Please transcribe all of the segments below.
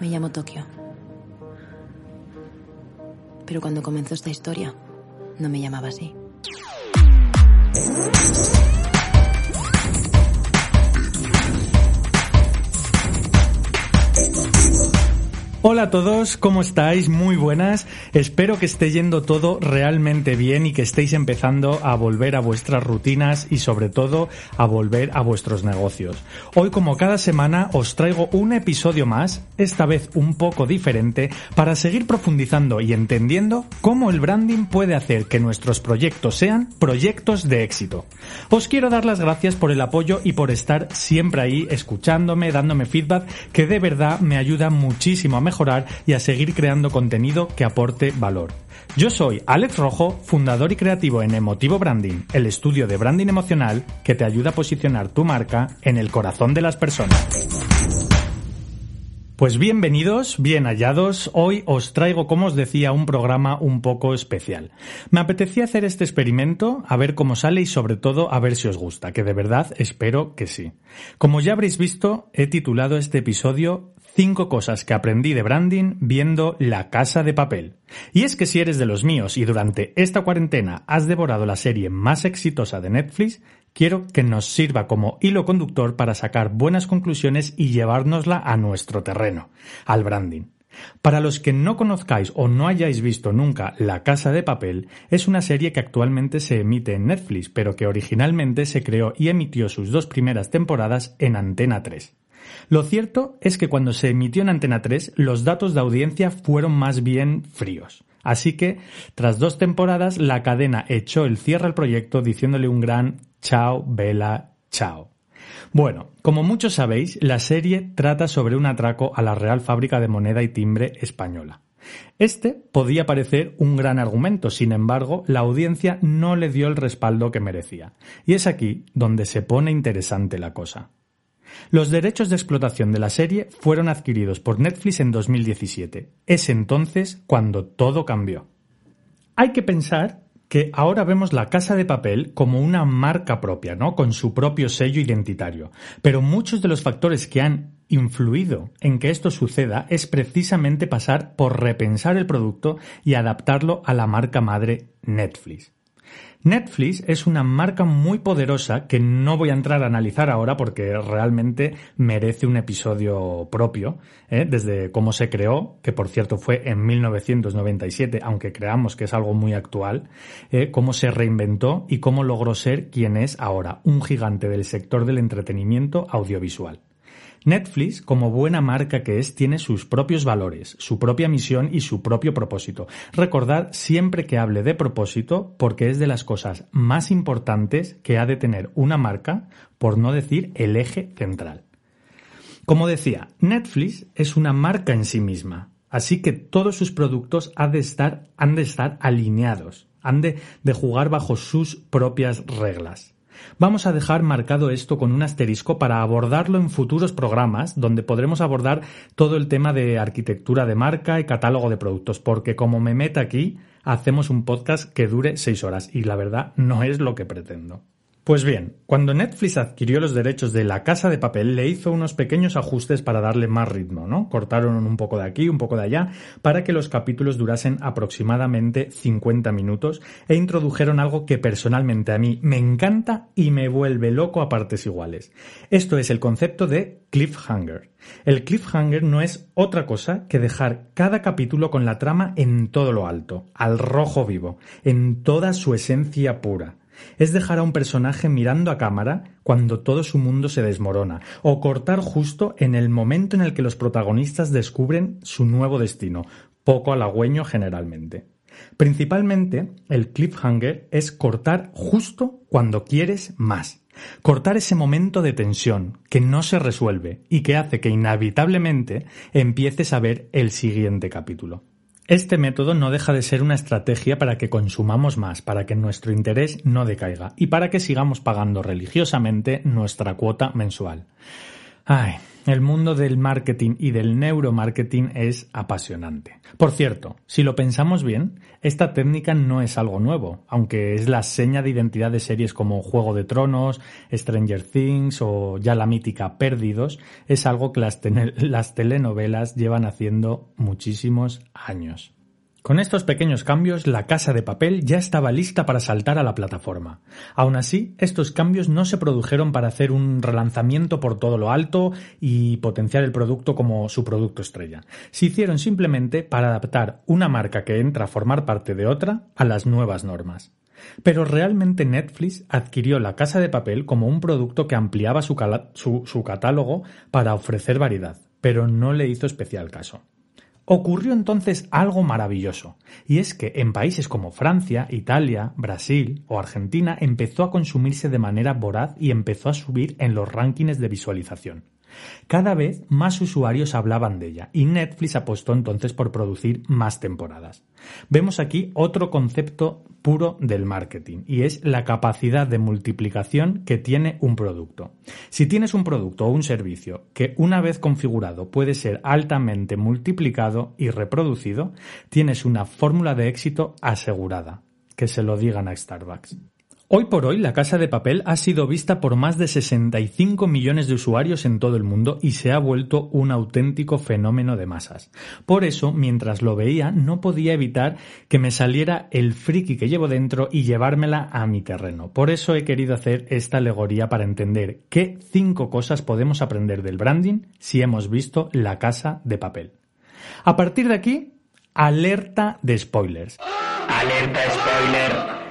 Me llamo Tokio. Pero cuando comenzó esta historia, no me llamaba así. Hola a todos, ¿cómo estáis? Muy buenas. Espero que esté yendo todo realmente bien y que estéis empezando a volver a vuestras rutinas y sobre todo a volver a vuestros negocios. Hoy como cada semana os traigo un episodio más, esta vez un poco diferente, para seguir profundizando y entendiendo cómo el branding puede hacer que nuestros proyectos sean proyectos de éxito. Os quiero dar las gracias por el apoyo y por estar siempre ahí escuchándome, dándome feedback que de verdad me ayuda muchísimo a mejorar y a seguir creando contenido que aporte valor. Yo soy Alex Rojo, fundador y creativo en Emotivo Branding, el estudio de branding emocional que te ayuda a posicionar tu marca en el corazón de las personas. Pues bienvenidos, bien hallados. Hoy os traigo, como os decía, un programa un poco especial. Me apetecía hacer este experimento, a ver cómo sale y sobre todo a ver si os gusta, que de verdad espero que sí. Como ya habréis visto, he titulado este episodio Cinco cosas que aprendí de branding viendo La Casa de Papel. Y es que si eres de los míos y durante esta cuarentena has devorado la serie más exitosa de Netflix, quiero que nos sirva como hilo conductor para sacar buenas conclusiones y llevárnosla a nuestro terreno, al branding. Para los que no conozcáis o no hayáis visto nunca La Casa de Papel, es una serie que actualmente se emite en Netflix, pero que originalmente se creó y emitió sus dos primeras temporadas en Antena 3. Lo cierto es que cuando se emitió en Antena 3, los datos de audiencia fueron más bien fríos. Así que, tras dos temporadas, la cadena echó el cierre al proyecto diciéndole un gran chao, vela, chao. Bueno, como muchos sabéis, la serie trata sobre un atraco a la Real Fábrica de Moneda y Timbre española. Este podía parecer un gran argumento, sin embargo, la audiencia no le dio el respaldo que merecía. Y es aquí donde se pone interesante la cosa. Los derechos de explotación de la serie fueron adquiridos por Netflix en 2017. Es entonces cuando todo cambió. Hay que pensar que ahora vemos la casa de papel como una marca propia, ¿no? Con su propio sello identitario. Pero muchos de los factores que han influido en que esto suceda es precisamente pasar por repensar el producto y adaptarlo a la marca madre Netflix. Netflix es una marca muy poderosa que no voy a entrar a analizar ahora porque realmente merece un episodio propio, ¿eh? desde cómo se creó, que por cierto fue en 1997, aunque creamos que es algo muy actual, ¿eh? cómo se reinventó y cómo logró ser quien es ahora, un gigante del sector del entretenimiento audiovisual. Netflix, como buena marca que es, tiene sus propios valores, su propia misión y su propio propósito. Recordad siempre que hable de propósito porque es de las cosas más importantes que ha de tener una marca, por no decir el eje central. Como decía, Netflix es una marca en sí misma, así que todos sus productos han de estar, han de estar alineados, han de, de jugar bajo sus propias reglas. Vamos a dejar marcado esto con un asterisco para abordarlo en futuros programas donde podremos abordar todo el tema de arquitectura de marca y catálogo de productos, porque como me meta aquí, hacemos un podcast que dure seis horas y la verdad no es lo que pretendo. Pues bien, cuando Netflix adquirió los derechos de La Casa de Papel, le hizo unos pequeños ajustes para darle más ritmo, ¿no? Cortaron un poco de aquí, un poco de allá, para que los capítulos durasen aproximadamente 50 minutos e introdujeron algo que personalmente a mí me encanta y me vuelve loco a partes iguales. Esto es el concepto de cliffhanger. El cliffhanger no es otra cosa que dejar cada capítulo con la trama en todo lo alto, al rojo vivo, en toda su esencia pura es dejar a un personaje mirando a cámara cuando todo su mundo se desmorona, o cortar justo en el momento en el que los protagonistas descubren su nuevo destino, poco halagüeño generalmente. Principalmente, el cliffhanger es cortar justo cuando quieres más. Cortar ese momento de tensión que no se resuelve y que hace que inevitablemente empieces a ver el siguiente capítulo. Este método no deja de ser una estrategia para que consumamos más, para que nuestro interés no decaiga y para que sigamos pagando religiosamente nuestra cuota mensual. Ay, El mundo del marketing y del neuromarketing es apasionante. Por cierto, si lo pensamos bien, esta técnica no es algo nuevo, aunque es la seña de identidad de series como Juego de Tronos, Stranger Things o ya la mítica Perdidos, es algo que las, las telenovelas llevan haciendo muchísimos años. Con estos pequeños cambios, la casa de papel ya estaba lista para saltar a la plataforma. Aún así, estos cambios no se produjeron para hacer un relanzamiento por todo lo alto y potenciar el producto como su producto estrella. Se hicieron simplemente para adaptar una marca que entra a formar parte de otra a las nuevas normas. Pero realmente Netflix adquirió la casa de papel como un producto que ampliaba su, su catálogo para ofrecer variedad, pero no le hizo especial caso. Ocurrió entonces algo maravilloso, y es que en países como Francia, Italia, Brasil o Argentina empezó a consumirse de manera voraz y empezó a subir en los rankings de visualización. Cada vez más usuarios hablaban de ella y Netflix apostó entonces por producir más temporadas. Vemos aquí otro concepto puro del marketing y es la capacidad de multiplicación que tiene un producto. Si tienes un producto o un servicio que una vez configurado puede ser altamente multiplicado y reproducido, tienes una fórmula de éxito asegurada. Que se lo digan a Starbucks. Hoy por hoy, La Casa de Papel ha sido vista por más de 65 millones de usuarios en todo el mundo y se ha vuelto un auténtico fenómeno de masas. Por eso, mientras lo veía, no podía evitar que me saliera el friki que llevo dentro y llevármela a mi terreno. Por eso he querido hacer esta alegoría para entender qué cinco cosas podemos aprender del branding si hemos visto La Casa de Papel. A partir de aquí, alerta de spoilers. Alerta spoiler.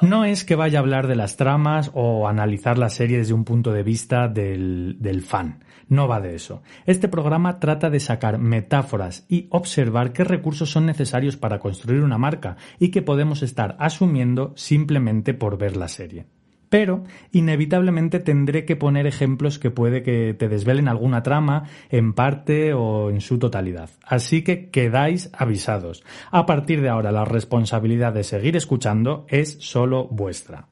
No es que vaya a hablar de las tramas o analizar la serie desde un punto de vista del, del, fan. No va de eso. Este programa trata de sacar metáforas y observar qué recursos son necesarios para construir una marca y que podemos estar asumiendo simplemente por ver la serie pero inevitablemente tendré que poner ejemplos que puede que te desvelen alguna trama en parte o en su totalidad. Así que quedáis avisados. A partir de ahora la responsabilidad de seguir escuchando es solo vuestra.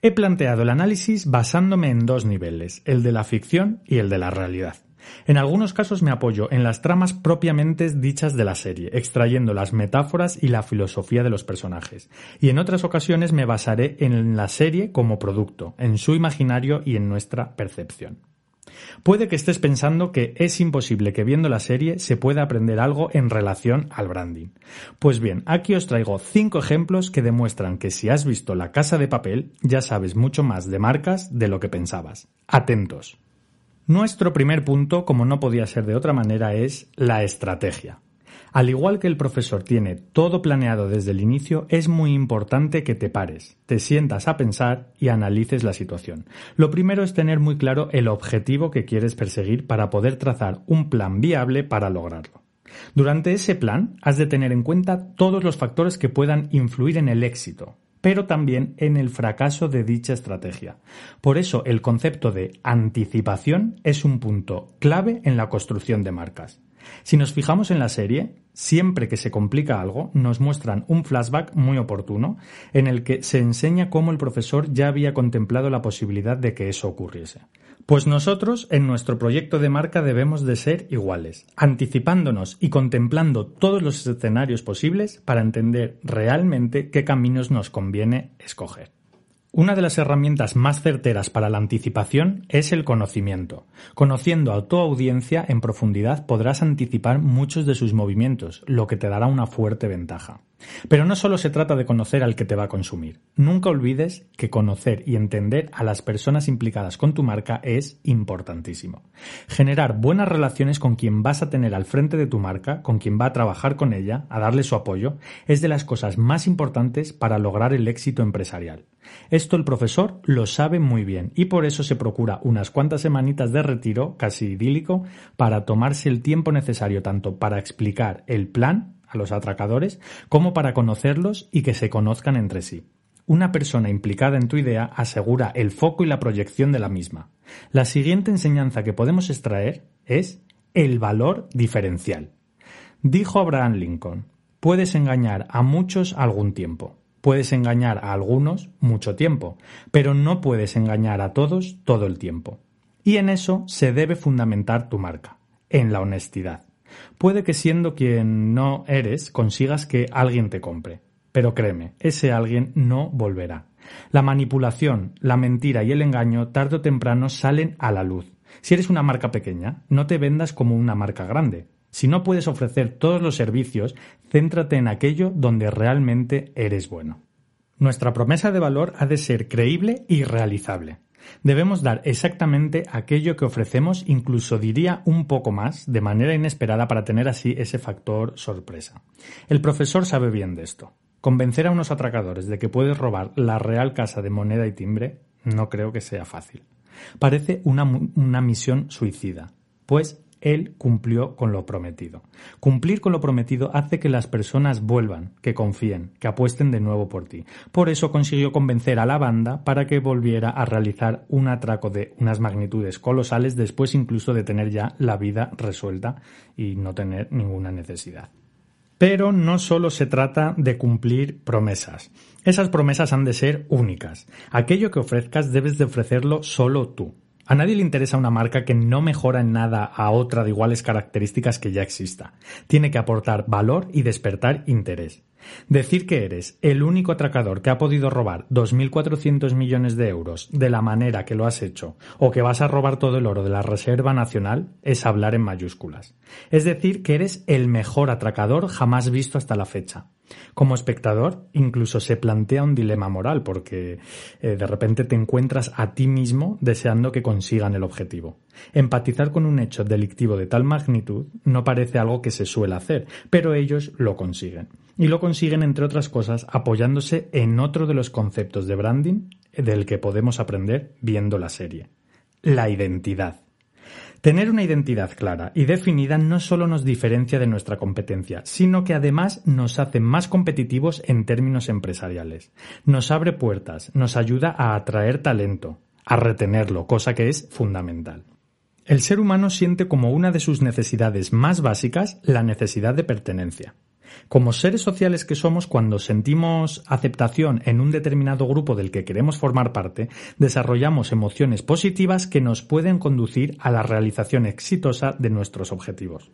He planteado el análisis basándome en dos niveles, el de la ficción y el de la realidad. En algunos casos me apoyo en las tramas propiamente dichas de la serie, extrayendo las metáforas y la filosofía de los personajes, y en otras ocasiones me basaré en la serie como producto, en su imaginario y en nuestra percepción. Puede que estés pensando que es imposible que viendo la serie se pueda aprender algo en relación al branding. Pues bien, aquí os traigo cinco ejemplos que demuestran que si has visto La Casa de Papel ya sabes mucho más de marcas de lo que pensabas. Atentos. Nuestro primer punto, como no podía ser de otra manera, es la estrategia. Al igual que el profesor tiene todo planeado desde el inicio, es muy importante que te pares, te sientas a pensar y analices la situación. Lo primero es tener muy claro el objetivo que quieres perseguir para poder trazar un plan viable para lograrlo. Durante ese plan has de tener en cuenta todos los factores que puedan influir en el éxito, pero también en el fracaso de dicha estrategia. Por eso el concepto de anticipación es un punto clave en la construcción de marcas. Si nos fijamos en la serie, siempre que se complica algo, nos muestran un flashback muy oportuno en el que se enseña cómo el profesor ya había contemplado la posibilidad de que eso ocurriese. Pues nosotros en nuestro proyecto de marca debemos de ser iguales, anticipándonos y contemplando todos los escenarios posibles para entender realmente qué caminos nos conviene escoger. Una de las herramientas más certeras para la anticipación es el conocimiento. Conociendo a tu audiencia en profundidad podrás anticipar muchos de sus movimientos, lo que te dará una fuerte ventaja. Pero no solo se trata de conocer al que te va a consumir. Nunca olvides que conocer y entender a las personas implicadas con tu marca es importantísimo. Generar buenas relaciones con quien vas a tener al frente de tu marca, con quien va a trabajar con ella, a darle su apoyo, es de las cosas más importantes para lograr el éxito empresarial. Esto el profesor lo sabe muy bien y por eso se procura unas cuantas semanitas de retiro, casi idílico, para tomarse el tiempo necesario tanto para explicar el plan a los atracadores como para conocerlos y que se conozcan entre sí. Una persona implicada en tu idea asegura el foco y la proyección de la misma. La siguiente enseñanza que podemos extraer es el valor diferencial. Dijo Abraham Lincoln, puedes engañar a muchos algún tiempo, puedes engañar a algunos mucho tiempo, pero no puedes engañar a todos todo el tiempo. Y en eso se debe fundamentar tu marca, en la honestidad. Puede que siendo quien no eres consigas que alguien te compre, pero créeme, ese alguien no volverá. La manipulación, la mentira y el engaño tarde o temprano salen a la luz. Si eres una marca pequeña, no te vendas como una marca grande. Si no puedes ofrecer todos los servicios, céntrate en aquello donde realmente eres bueno. Nuestra promesa de valor ha de ser creíble y realizable. Debemos dar exactamente aquello que ofrecemos, incluso diría un poco más, de manera inesperada para tener así ese factor sorpresa. El profesor sabe bien de esto. Convencer a unos atracadores de que puedes robar la Real Casa de Moneda y Timbre no creo que sea fácil. Parece una, una misión suicida, pues él cumplió con lo prometido. Cumplir con lo prometido hace que las personas vuelvan, que confíen, que apuesten de nuevo por ti. Por eso consiguió convencer a la banda para que volviera a realizar un atraco de unas magnitudes colosales después incluso de tener ya la vida resuelta y no tener ninguna necesidad. Pero no solo se trata de cumplir promesas. Esas promesas han de ser únicas. Aquello que ofrezcas debes de ofrecerlo solo tú. A nadie le interesa una marca que no mejora en nada a otra de iguales características que ya exista. Tiene que aportar valor y despertar interés. Decir que eres el único atracador que ha podido robar 2.400 millones de euros de la manera que lo has hecho o que vas a robar todo el oro de la Reserva Nacional es hablar en mayúsculas. Es decir, que eres el mejor atracador jamás visto hasta la fecha. Como espectador, incluso se plantea un dilema moral, porque eh, de repente te encuentras a ti mismo deseando que consigan el objetivo. Empatizar con un hecho delictivo de tal magnitud no parece algo que se suele hacer, pero ellos lo consiguen. Y lo consiguen, entre otras cosas, apoyándose en otro de los conceptos de branding del que podemos aprender viendo la serie. La identidad. Tener una identidad clara y definida no solo nos diferencia de nuestra competencia, sino que además nos hace más competitivos en términos empresariales. Nos abre puertas, nos ayuda a atraer talento, a retenerlo, cosa que es fundamental. El ser humano siente como una de sus necesidades más básicas la necesidad de pertenencia. Como seres sociales que somos, cuando sentimos aceptación en un determinado grupo del que queremos formar parte, desarrollamos emociones positivas que nos pueden conducir a la realización exitosa de nuestros objetivos.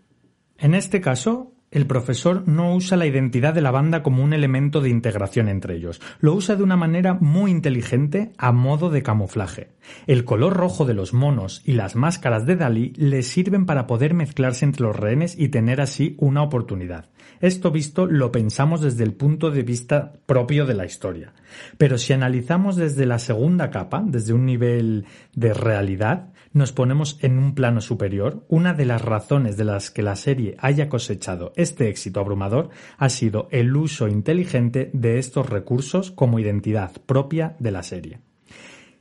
En este caso, el profesor no usa la identidad de la banda como un elemento de integración entre ellos, lo usa de una manera muy inteligente a modo de camuflaje. El color rojo de los monos y las máscaras de Dalí le sirven para poder mezclarse entre los rehenes y tener así una oportunidad. Esto visto lo pensamos desde el punto de vista propio de la historia. Pero si analizamos desde la segunda capa, desde un nivel de realidad, nos ponemos en un plano superior, una de las razones de las que la serie haya cosechado este éxito abrumador ha sido el uso inteligente de estos recursos como identidad propia de la serie.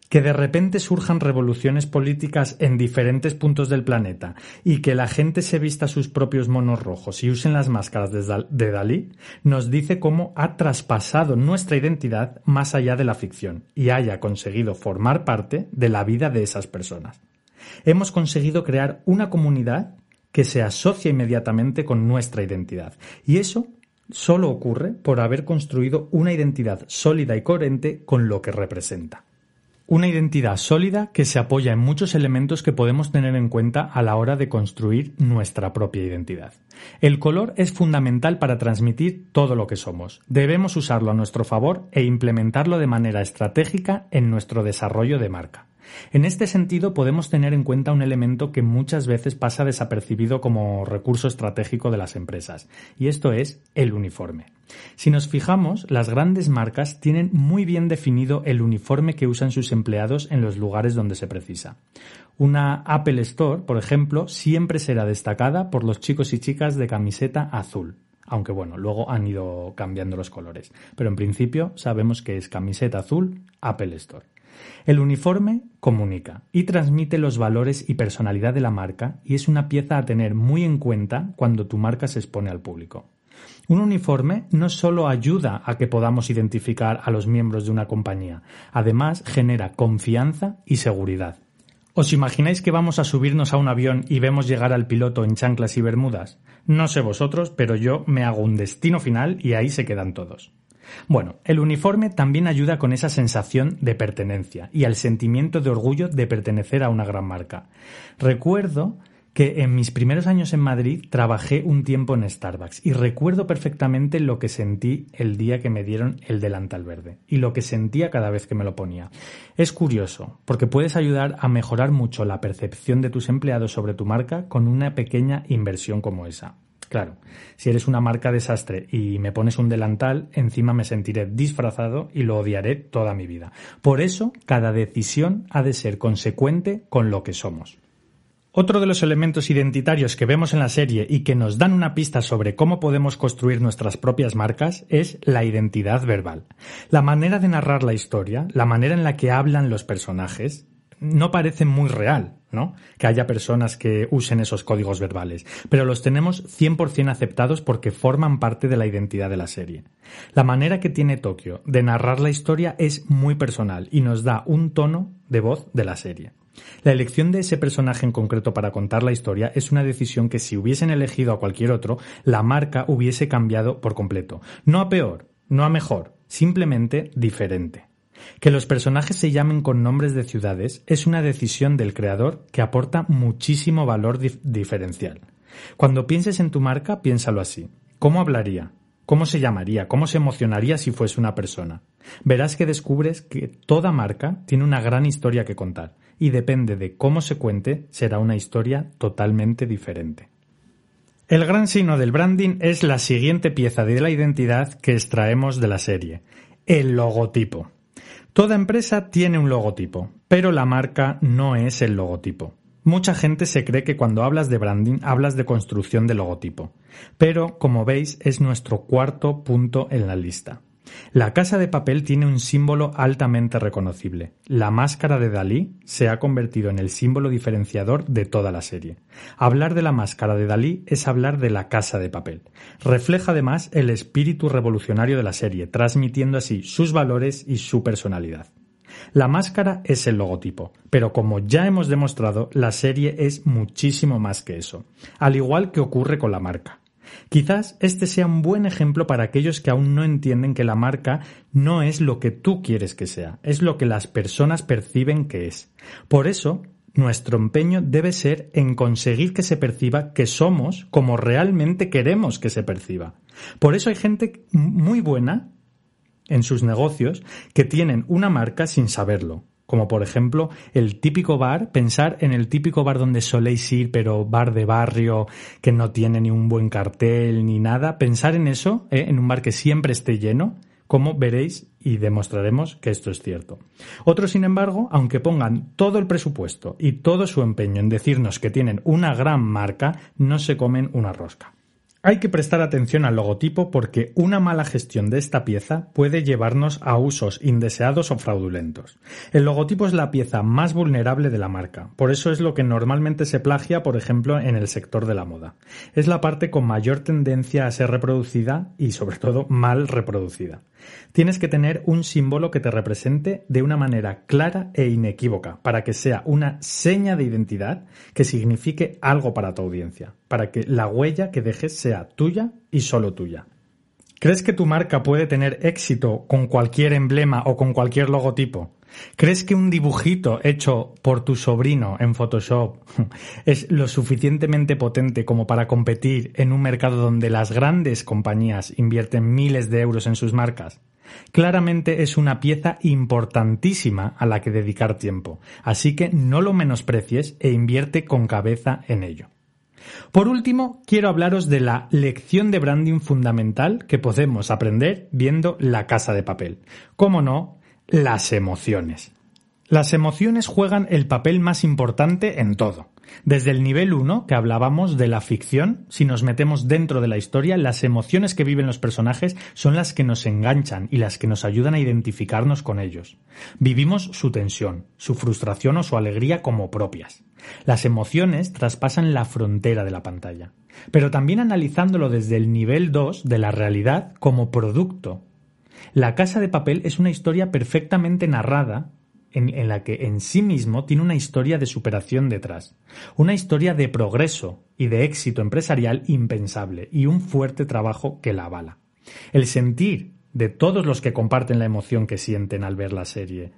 Que de repente surjan revoluciones políticas en diferentes puntos del planeta y que la gente se vista sus propios monos rojos y usen las máscaras de Dalí nos dice cómo ha traspasado nuestra identidad más allá de la ficción y haya conseguido formar parte de la vida de esas personas hemos conseguido crear una comunidad que se asocia inmediatamente con nuestra identidad. Y eso solo ocurre por haber construido una identidad sólida y coherente con lo que representa. Una identidad sólida que se apoya en muchos elementos que podemos tener en cuenta a la hora de construir nuestra propia identidad. El color es fundamental para transmitir todo lo que somos. Debemos usarlo a nuestro favor e implementarlo de manera estratégica en nuestro desarrollo de marca. En este sentido, podemos tener en cuenta un elemento que muchas veces pasa desapercibido como recurso estratégico de las empresas, y esto es el uniforme. Si nos fijamos, las grandes marcas tienen muy bien definido el uniforme que usan sus empleados en los lugares donde se precisa. Una Apple Store, por ejemplo, siempre será destacada por los chicos y chicas de camiseta azul aunque bueno, luego han ido cambiando los colores. Pero en principio sabemos que es camiseta azul Apple Store. El uniforme comunica y transmite los valores y personalidad de la marca y es una pieza a tener muy en cuenta cuando tu marca se expone al público. Un uniforme no solo ayuda a que podamos identificar a los miembros de una compañía, además genera confianza y seguridad. ¿Os imagináis que vamos a subirnos a un avión y vemos llegar al piloto en chanclas y bermudas? No sé vosotros, pero yo me hago un destino final y ahí se quedan todos. Bueno, el uniforme también ayuda con esa sensación de pertenencia y al sentimiento de orgullo de pertenecer a una gran marca. Recuerdo que en mis primeros años en Madrid trabajé un tiempo en Starbucks y recuerdo perfectamente lo que sentí el día que me dieron el delantal verde y lo que sentía cada vez que me lo ponía. Es curioso, porque puedes ayudar a mejorar mucho la percepción de tus empleados sobre tu marca con una pequeña inversión como esa. Claro, si eres una marca desastre y me pones un delantal, encima me sentiré disfrazado y lo odiaré toda mi vida. Por eso, cada decisión ha de ser consecuente con lo que somos. Otro de los elementos identitarios que vemos en la serie y que nos dan una pista sobre cómo podemos construir nuestras propias marcas es la identidad verbal. La manera de narrar la historia, la manera en la que hablan los personajes, no parece muy real, ¿no? Que haya personas que usen esos códigos verbales, pero los tenemos 100% aceptados porque forman parte de la identidad de la serie. La manera que tiene Tokio de narrar la historia es muy personal y nos da un tono de voz de la serie. La elección de ese personaje en concreto para contar la historia es una decisión que si hubiesen elegido a cualquier otro, la marca hubiese cambiado por completo. No a peor, no a mejor, simplemente diferente. Que los personajes se llamen con nombres de ciudades es una decisión del creador que aporta muchísimo valor diferencial. Cuando pienses en tu marca, piénsalo así. ¿Cómo hablaría? ¿Cómo se llamaría? ¿Cómo se emocionaría si fuese una persona? Verás que descubres que toda marca tiene una gran historia que contar y depende de cómo se cuente, será una historia totalmente diferente. El gran signo del branding es la siguiente pieza de la identidad que extraemos de la serie, el logotipo. Toda empresa tiene un logotipo, pero la marca no es el logotipo. Mucha gente se cree que cuando hablas de branding hablas de construcción de logotipo, pero como veis es nuestro cuarto punto en la lista. La casa de papel tiene un símbolo altamente reconocible. La máscara de Dalí se ha convertido en el símbolo diferenciador de toda la serie. Hablar de la máscara de Dalí es hablar de la casa de papel. Refleja además el espíritu revolucionario de la serie, transmitiendo así sus valores y su personalidad. La máscara es el logotipo, pero como ya hemos demostrado, la serie es muchísimo más que eso, al igual que ocurre con la marca. Quizás este sea un buen ejemplo para aquellos que aún no entienden que la marca no es lo que tú quieres que sea, es lo que las personas perciben que es. Por eso, nuestro empeño debe ser en conseguir que se perciba que somos como realmente queremos que se perciba. Por eso hay gente muy buena en sus negocios que tienen una marca sin saberlo como por ejemplo el típico bar, pensar en el típico bar donde soléis ir, pero bar de barrio que no tiene ni un buen cartel ni nada, pensar en eso, ¿eh? en un bar que siempre esté lleno, como veréis y demostraremos que esto es cierto. Otros, sin embargo, aunque pongan todo el presupuesto y todo su empeño en decirnos que tienen una gran marca, no se comen una rosca. Hay que prestar atención al logotipo porque una mala gestión de esta pieza puede llevarnos a usos indeseados o fraudulentos. El logotipo es la pieza más vulnerable de la marca, por eso es lo que normalmente se plagia, por ejemplo, en el sector de la moda. Es la parte con mayor tendencia a ser reproducida y, sobre todo, mal reproducida. Tienes que tener un símbolo que te represente de una manera clara e inequívoca, para que sea una seña de identidad que signifique algo para tu audiencia, para que la huella que dejes sea tuya y solo tuya. ¿Crees que tu marca puede tener éxito con cualquier emblema o con cualquier logotipo? ¿Crees que un dibujito hecho por tu sobrino en Photoshop es lo suficientemente potente como para competir en un mercado donde las grandes compañías invierten miles de euros en sus marcas? Claramente es una pieza importantísima a la que dedicar tiempo, así que no lo menosprecies e invierte con cabeza en ello. Por último, quiero hablaros de la lección de branding fundamental que podemos aprender viendo La Casa de Papel. Cómo no, las emociones. Las emociones juegan el papel más importante en todo. Desde el nivel 1, que hablábamos de la ficción, si nos metemos dentro de la historia, las emociones que viven los personajes son las que nos enganchan y las que nos ayudan a identificarnos con ellos. Vivimos su tensión, su frustración o su alegría como propias. Las emociones traspasan la frontera de la pantalla. Pero también analizándolo desde el nivel 2 de la realidad como producto. La casa de papel es una historia perfectamente narrada en, la que en sí mismo tiene una historia de superación detrás, una historia de progreso y de éxito empresarial impensable y un fuerte trabajo que la avala. El sentir de todos los que comparten la emoción que sienten al ver la serie,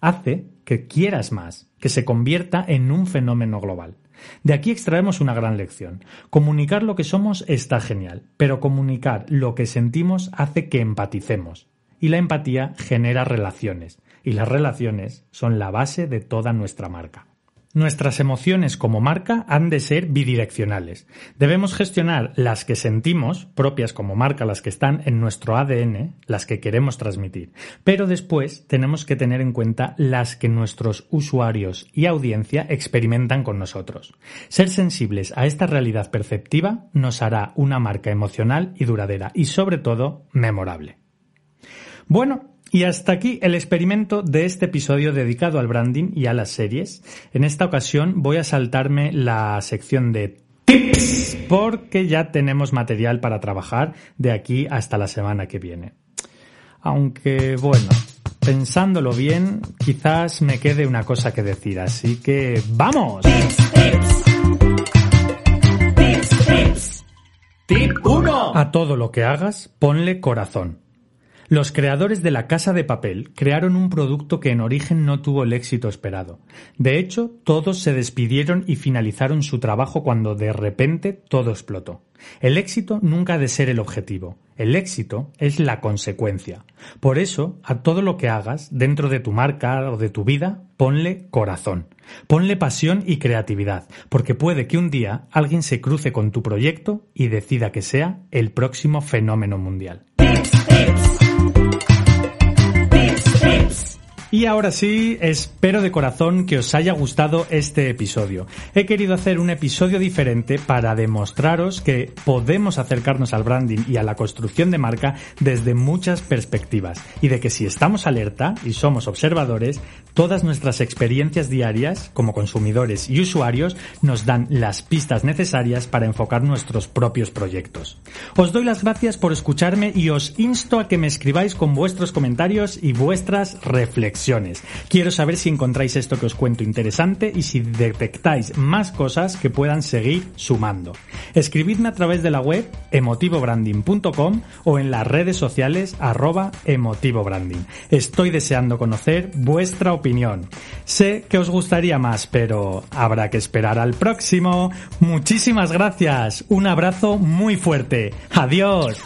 hace que quieras más, que se convierta en un fenómeno global. De aquí extraemos una gran lección. Comunicar lo que somos está genial, pero comunicar lo que sentimos hace que empaticemos. Y la empatía genera relaciones, y las relaciones son la base de toda nuestra marca. Nuestras emociones como marca han de ser bidireccionales. Debemos gestionar las que sentimos, propias como marca, las que están en nuestro ADN, las que queremos transmitir. Pero después tenemos que tener en cuenta las que nuestros usuarios y audiencia experimentan con nosotros. Ser sensibles a esta realidad perceptiva nos hará una marca emocional y duradera y sobre todo memorable. Bueno, y hasta aquí el experimento de este episodio dedicado al branding y a las series. En esta ocasión voy a saltarme la sección de tips porque ya tenemos material para trabajar de aquí hasta la semana que viene. Aunque bueno, pensándolo bien, quizás me quede una cosa que decir, así que ¡vamos! Tip 1. A todo lo que hagas, ponle corazón. Los creadores de La Casa de Papel crearon un producto que en origen no tuvo el éxito esperado. De hecho, todos se despidieron y finalizaron su trabajo cuando de repente todo explotó. El éxito nunca ha de ser el objetivo. El éxito es la consecuencia. Por eso, a todo lo que hagas, dentro de tu marca o de tu vida, ponle corazón. Ponle pasión y creatividad, porque puede que un día alguien se cruce con tu proyecto y decida que sea el próximo fenómeno mundial. Y ahora sí, espero de corazón que os haya gustado este episodio. He querido hacer un episodio diferente para demostraros que podemos acercarnos al branding y a la construcción de marca desde muchas perspectivas y de que si estamos alerta y somos observadores, todas nuestras experiencias diarias como consumidores y usuarios nos dan las pistas necesarias para enfocar nuestros propios proyectos. Os doy las gracias por escucharme y os insto a que me escribáis con vuestros comentarios y vuestras reflexiones. Quiero saber si encontráis esto que os cuento interesante y si detectáis más cosas que puedan seguir sumando. Escribidme a través de la web emotivobranding.com o en las redes sociales arroba emotivobranding. Estoy deseando conocer vuestra opinión. Sé que os gustaría más, pero habrá que esperar al próximo. Muchísimas gracias. Un abrazo muy fuerte. Adiós.